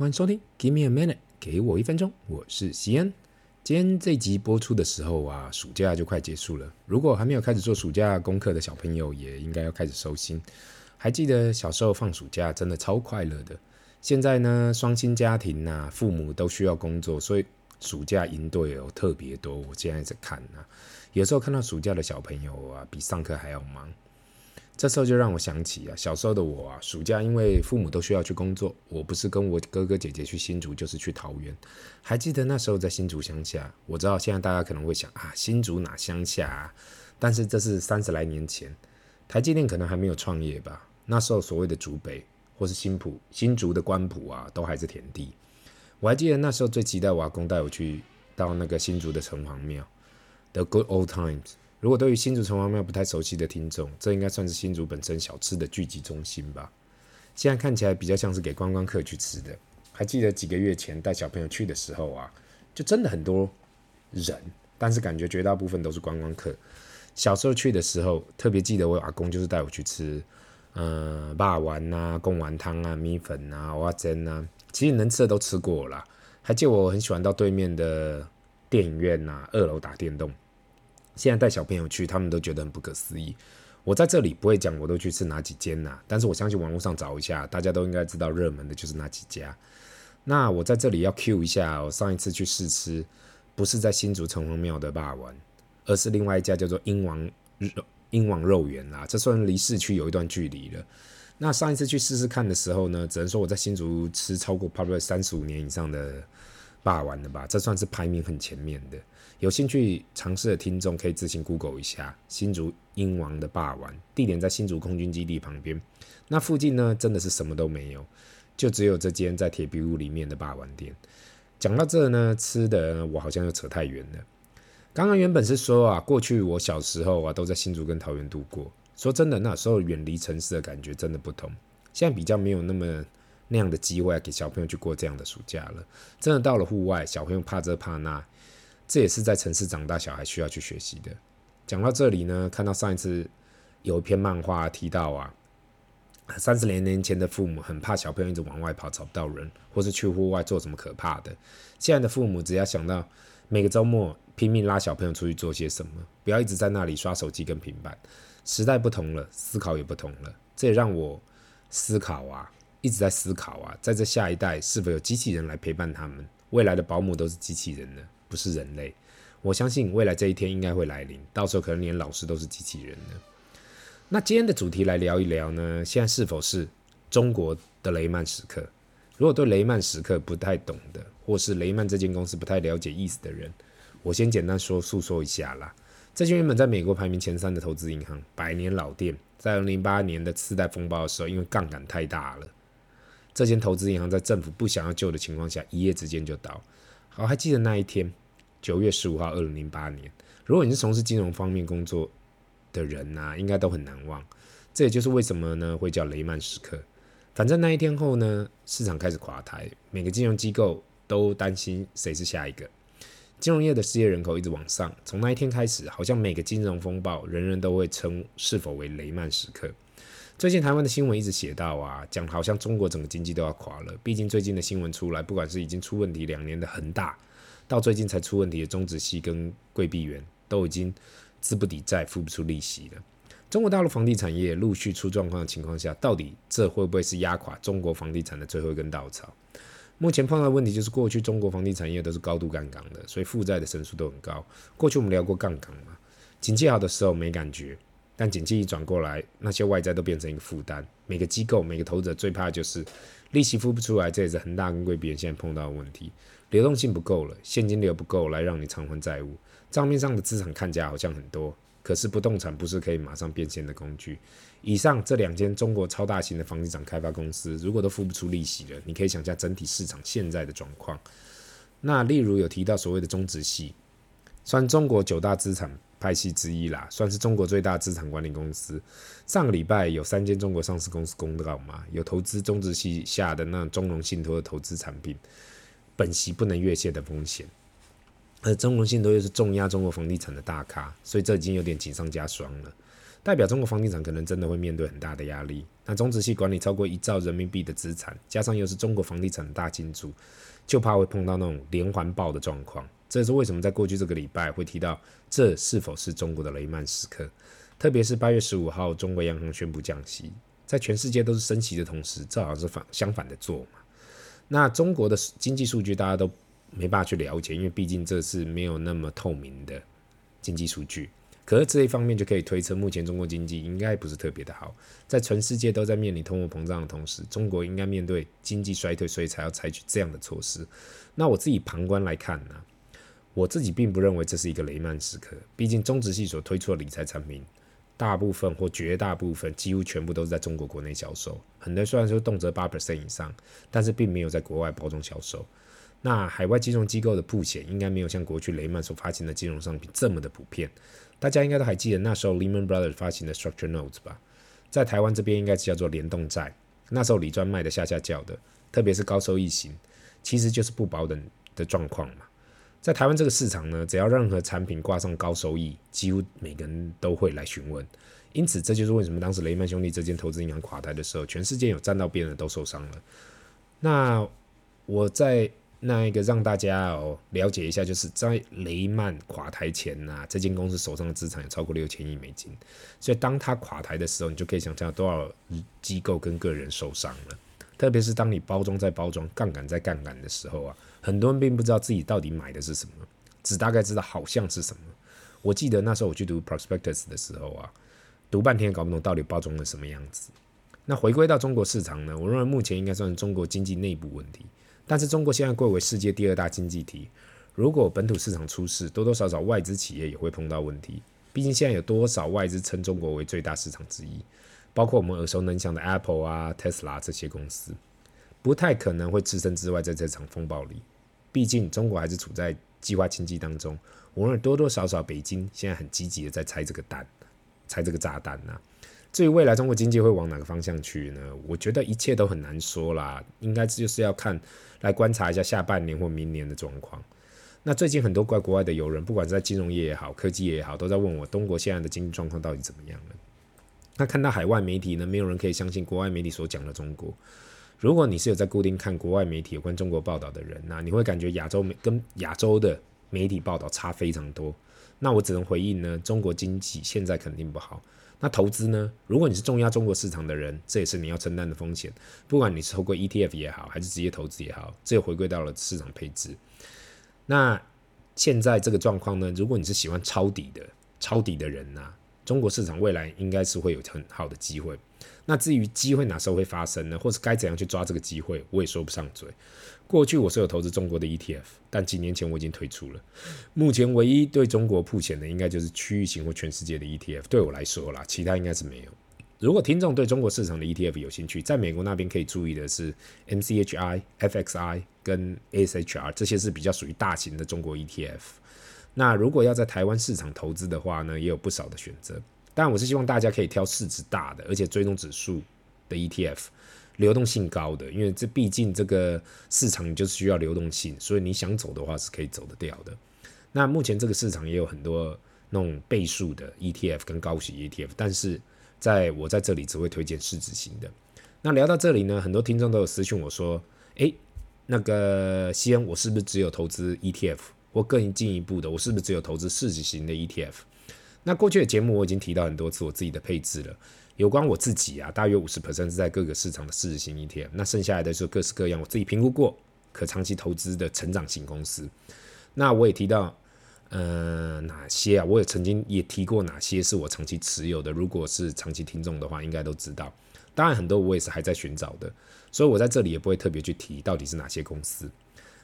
欢迎收听 Give me a minute，给我一分钟，我是西恩。今天这集播出的时候啊，暑假就快结束了。如果还没有开始做暑假功课的小朋友，也应该要开始收心。还记得小时候放暑假真的超快乐的。现在呢，双薪家庭呐、啊，父母都需要工作，所以暑假营队有特别多。我现在在看啊，有时候看到暑假的小朋友啊，比上课还要忙。这时候就让我想起啊，小时候的我啊，暑假因为父母都需要去工作，我不是跟我哥哥姐姐去新竹，就是去桃园。还记得那时候在新竹乡下，我知道现在大家可能会想啊，新竹哪乡下啊？但是这是三十来年前，台积电可能还没有创业吧？那时候所谓的竹北或是新埔、新竹的关埔啊，都还是田地。我还记得那时候最期待我阿公带我去到那个新竹的城隍庙，The Good Old Times。如果对于新竹城隍庙不太熟悉的听众，这应该算是新竹本身小吃的聚集中心吧。现在看起来比较像是给观光客去吃的。还记得几个月前带小朋友去的时候啊，就真的很多人，但是感觉绝大部分都是观光客。小时候去的时候，特别记得我阿公就是带我去吃，呃，霸丸呐、贡丸汤啊、米粉啊、蚵仔煎啊，其实能吃的都吃过了啦。还记得我很喜欢到对面的电影院呐、啊，二楼打电动。现在带小朋友去，他们都觉得很不可思议。我在这里不会讲，我都去吃哪几间呐？但是我相信网络上找一下，大家都应该知道热门的就是那几家。那我在这里要 cue 一下，我上一次去试吃，不是在新竹城隍庙的肉圆，而是另外一家叫做英王肉英王肉圆啦。这算离市区有一段距离了。那上一次去试试看的时候呢，只能说我在新竹吃超过 probably 三十五年以上的肉圆了吧，这算是排名很前面的。有兴趣尝试的听众可以自行 Google 一下新竹英王的霸王，地点在新竹空军基地旁边。那附近呢，真的是什么都没有，就只有这间在铁皮屋里面的霸王店。讲到这呢，吃的我好像又扯太远了。刚刚原本是说啊，过去我小时候啊都在新竹跟桃园度过。说真的，那时候远离城市的感觉真的不同。现在比较没有那么那样的机会给小朋友去过这样的暑假了。真的到了户外，小朋友怕这怕那。这也是在城市长大小孩需要去学习的。讲到这里呢，看到上一次有一篇漫画提到啊，三十年年前的父母很怕小朋友一直往外跑找不到人，或是去户外做什么可怕的。现在的父母只要想到每个周末拼命拉小朋友出去做些什么，不要一直在那里刷手机跟平板。时代不同了，思考也不同了。这也让我思考啊，一直在思考啊，在这下一代是否有机器人来陪伴他们？未来的保姆都是机器人呢？不是人类，我相信未来这一天应该会来临，到时候可能连老师都是机器人呢。那今天的主题来聊一聊呢，现在是否是中国的雷曼时刻？如果对雷曼时刻不太懂的，或是雷曼这间公司不太了解意思的人，我先简单说诉说一下啦。这间原本在美国排名前三的投资银行，百年老店，在二零零八年的次贷风暴的时候，因为杠杆太大了，这间投资银行在政府不想要救的情况下，一夜之间就倒。好，还记得那一天。九月十五号，二零零八年。如果你是从事金融方面工作的人呐、应该都很难忘。这也就是为什么呢，会叫雷曼时刻。反正那一天后呢，市场开始垮台，每个金融机构都担心谁是下一个。金融业的失业人口一直往上，从那一天开始，好像每个金融风暴，人人都会称是否为雷曼时刻。最近台湾的新闻一直写到啊，讲好像中国整个经济都要垮了。毕竟最近的新闻出来，不管是已经出问题两年的恒大。到最近才出问题的中植系跟贵碧园都已经资不抵债，付不出利息了。中国大陆房地产业陆续出状况的情况下，到底这会不会是压垮中国房地产的最后一根稻草？目前碰到的问题就是，过去中国房地产业都是高度杠杆的，所以负债的成数都很高。过去我们聊过杠杆嘛，经济好的时候没感觉，但景气一转过来，那些外债都变成一个负担。每个机构、每个投资者最怕的就是利息付不出来，这也是恒大跟桂碧园现在碰到的问题。流动性不够了，现金流不够来让你偿还债务，账面上的资产看起来好像很多，可是不动产不是可以马上变现的工具。以上这两间中国超大型的房地产开发公司，如果都付不出利息了，你可以想象整体市场现在的状况。那例如有提到所谓的中植系，算中国九大资产派系之一啦，算是中国最大资产管理公司。上个礼拜有三间中国上市公司公告嘛，有投资中植系下的那中融信托的投资产品。本息不能越线的风险，而中融信托又是重压中国房地产的大咖，所以这已经有点锦上加霜了。代表中国房地产可能真的会面对很大的压力。那中植系管理超过一兆人民币的资产，加上又是中国房地产的大金主，就怕会碰到那种连环爆的状况。这是为什么在过去这个礼拜会提到这是否是中国的雷曼时刻？特别是八月十五号，中国央行宣布降息，在全世界都是升息的同时，正好是反相反的做嘛。那中国的经济数据大家都没办法去了解，因为毕竟这是没有那么透明的经济数据。可是这一方面就可以推测，目前中国经济应该不是特别的好。在全世界都在面临通货膨胀的同时，中国应该面对经济衰退，所以才要采取这样的措施。那我自己旁观来看呢，我自己并不认为这是一个雷曼时刻。毕竟中植系所推出的理财产品，大部分或绝大部分，几乎全部都是在中国国内销售。很多虽然说动辄八%以上，但是并没有在国外包装销售。那海外金融机构的铺险，应该没有像过去雷曼所发行的金融商品这么的普遍。大家应该都还记得那时候 Lehman Brothers 发行的 Structure Notes 吧？在台湾这边应该是叫做联动债。那时候理专卖的下下叫的，特别是高收益型，其实就是不保等的状况嘛。在台湾这个市场呢，只要任何产品挂上高收益，几乎每个人都会来询问。因此，这就是为什么当时雷曼兄弟这间投资银行垮台的时候，全世界有占到边的都受伤了。那我在。那一个让大家哦了解一下，就是在雷曼垮台前呐、这间公司手上的资产有超过六千亿美金，所以当它垮台的时候，你就可以想象多少机构跟个人受伤了。特别是当你包装在包装、杠杆在杠杆的时候啊，很多人并不知道自己到底买的是什么，只大概知道好像是什么。我记得那时候我去读 prospectus 的时候啊，读半天搞不懂到底包装了什么样子。那回归到中国市场呢，我认为目前应该算是中国经济内部问题。但是中国现在贵为世界第二大经济体，如果本土市场出事，多多少少外资企业也会碰到问题。毕竟现在有多少外资称中国为最大市场之一，包括我们耳熟能详的 Apple 啊、Tesla 这些公司，不太可能会置身之外在这场风暴里。毕竟中国还是处在计划经济当中，无论多多少少北京现在很积极的在拆这个弹，拆这个炸弹呐、至于未来中国经济会往哪个方向去呢？我觉得一切都很难说啦，应该就是要看来观察一下下半年或明年的状况。那最近很多怪国外的友人，不管是在金融业也好，科技业也好，都在问我中国现在的经济状况到底怎么样了。那看到海外媒体呢，没有人可以相信国外媒体所讲的中国。如果你是有在固定看国外媒体有关中国报道的人，那你会感觉亚洲跟亚洲的媒体报道差非常多。那我只能回应呢，中国经济现在肯定不好。那投资呢？如果你是重压中国市场的人，这也是你要承担的风险。不管你是透过 ETF 也好，还是直接投资也好，这又回归到了市场配置。那现在这个状况呢？如果你是喜欢抄底的、抄底的人呐、中国市场未来应该是会有很好的机会。那至于机会哪时候会发生呢？或是该怎样去抓这个机会，我也说不上嘴。过去我是有投资中国的 ETF，但几年前我已经退出了。目前唯一对中国铺钱的，应该就是区域型或全世界的 ETF。对我来说啦，其他应该是没有。如果听众对中国市场的 ETF 有兴趣，在美国那边可以注意的是 MCHI、FXI 跟 ASHR，这些是比较属于大型的中国 ETF。那如果要在台湾市场投资的话呢，也有不少的选择。但，我是希望大家可以挑市值大的，而且追踪指数的 ETF。流动性高的，因为这毕竟这个市场就是需要流动性，所以你想走的话是可以走得掉的。那目前这个市场也有很多那种倍数的 ETF 跟高息 ETF，但是在我在这里只会推荐市值型的。那聊到这里呢，很多听众都有私讯我说：“诶，那个西恩，我是不是只有投资 ETF？或更进一步的，我是不是只有投资市值型的 ETF？” 那过去的节目我已经提到很多次我自己的配置了。有关我自己啊，大约五十 percent 是在各个市场的市值型 ETF，那剩下来的是各式各样我自己评估过可长期投资的成长型公司。那我也提到，呃，哪些啊？我也曾经也提过哪些是我长期持有的。如果是长期听众的话，应该都知道。当然，很多我也是还在寻找的，所以我在这里也不会特别去提到底是哪些公司。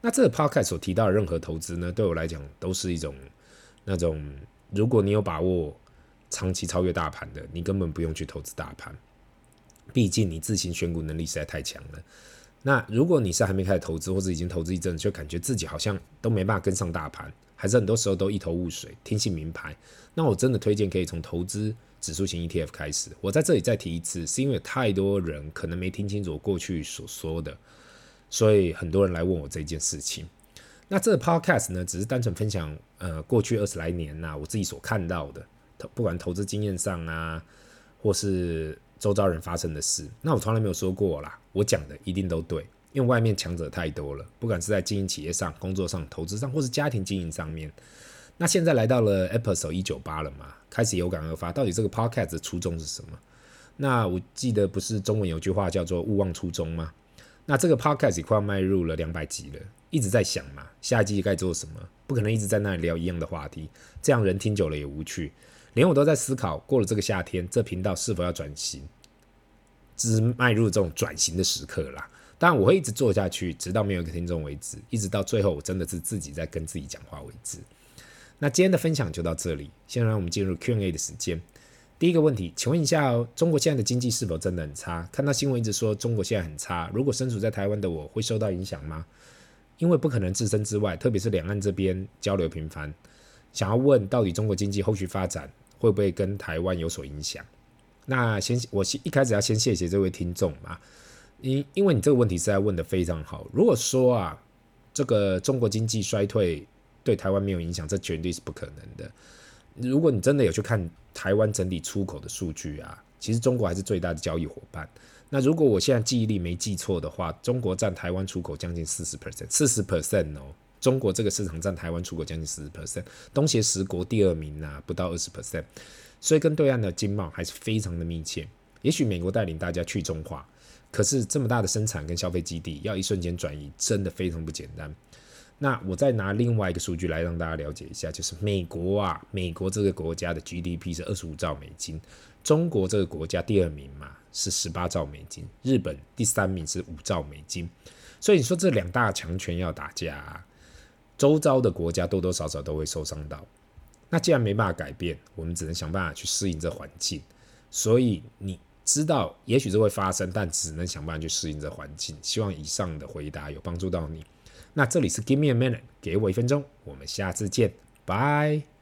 那这个 podcast 所提到的任何投资呢，对我来讲都是一种那种，如果你有把握。长期超越大盘的，你根本不用去投资大盘，毕竟你自行选股能力实在太强了。那如果你是还没开始投资，或者已经投资一阵，就感觉自己好像都没办法跟上大盘，还是很多时候都一头雾水，听信名牌，那我真的推荐可以从投资指数型 ETF 开始。我在这里再提一次，是因为太多人可能没听清楚我过去所说的，所以很多人来问我这件事情。那这个 Podcast 呢，只是单纯分享呃过去二十来年呐、我自己所看到的。不管投资经验上啊，或是周遭人发生的事，那我从来没有说过啦，我讲的一定都对，因为外面强者太多了，不管是在经营企业上、工作上、投资上，或是家庭经营上面。那现在来到了 episode 一九八了嘛，开始有感而发，到底这个 podcast 的初衷是什么？那我记得不是中文有句话叫做勿忘初衷吗？那这个 podcast 也快要迈入了两百集了，一直在想嘛，下一季该做什么？不可能一直在那里聊一样的话题，这样人听久了也无趣。连我都在思考，过了这个夏天，这频道是否要转型，只是迈入这种转型的时刻啦。当然，我会一直做下去，直到没有一个听众为止，一直到最后，我真的是自己在跟自己讲话为止。那今天的分享就到这里，现在让我们进入 Q&A 的时间。第一个问题，请问一下哦，中国现在的经济是否真的很差？看到新闻一直说中国现在很差，如果身处在台湾的我会受到影响吗？因为不可能置身之外，特别是两岸这边交流频繁，想要问到底中国经济后续发展会不会跟台湾有所影响？那先我先一开始要先谢谢这位听众嘛，因因为你这个问题实在问得非常好。如果说啊，这个中国经济衰退对台湾没有影响，这绝对是不可能的。如果你真的有去看台湾整体出口的数据啊，其实中国还是最大的交易伙伴。那如果我现在记忆力没记错的话，中国占台湾出口将近四十 percent，四十 percent 哦。中国这个市场占台湾出口将近四十 percent，东协十国第二名啊，不到二十 percent，所以跟对岸的经贸还是非常的密切。也许美国带领大家去中化，可是这么大的生产跟消费基地要一瞬间转移，真的非常不简单。那我再拿另外一个数据来让大家了解一下，就是美国啊，美国这个国家的 GDP 是二十五兆美金，中国这个国家第二名嘛是十八兆美金，日本第三名是五兆美金，所以你说这两大强权要打架，周遭的国家多多少少都会受伤到。那既然没办法改变，我们只能想办法去适应这环境。所以你知道，也许这会发生，但只能想办法去适应这环境。希望以上的回答有帮助到你。那这里是 Give me a minute，给我一分钟，我们下次见，拜。